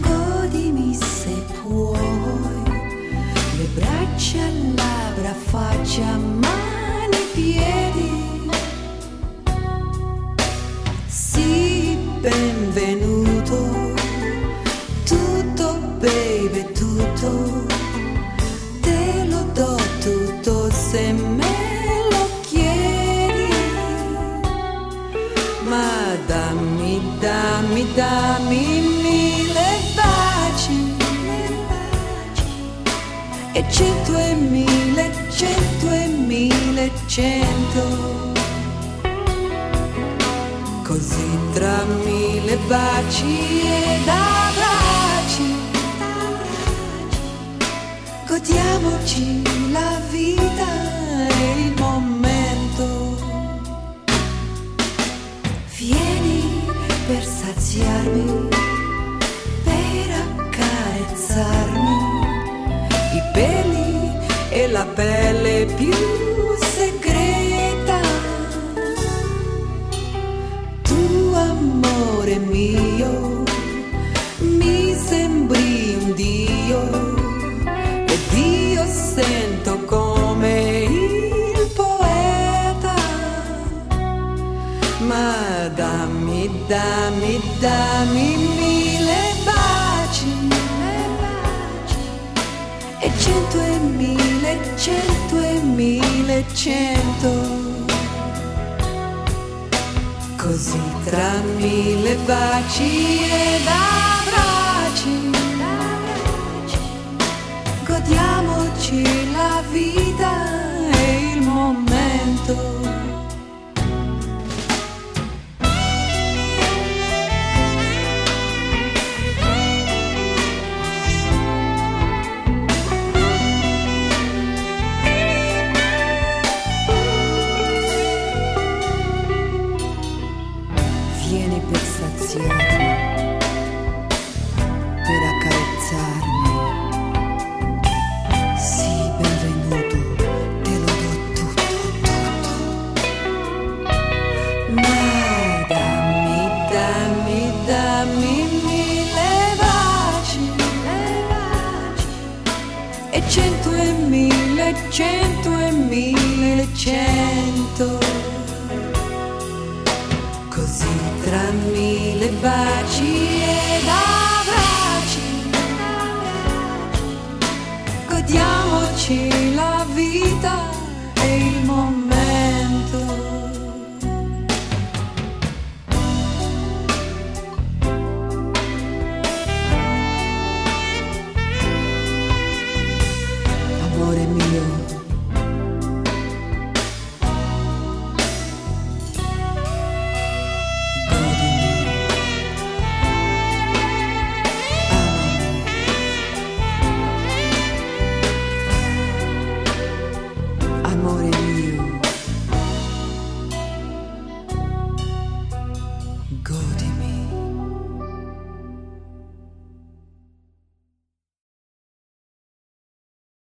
godimi se puoi, le braccia, labbra, faccia, mani, piedi. Sì, benvenuto, tutto baby, tutto, te lo do tutto se dammi, dammi, dammi mille baci. E cento e mille, cento e mille, cento. Così tra mille baci ed abbracci. Godiamoci la vita per saziarmi, per accarezzarmi. I peli e la pelle più segreta. Tu amore mio mi sembri un dio ed io sento come il poeta. Ma dammi dammi mille baci e cento e mille cento e mille cento. Così tra mille baci ed abbracci Godiamoci la vita e il momento cento e mille, cento e mille, cento. Così tra mille baci ed abbracci Godiamoci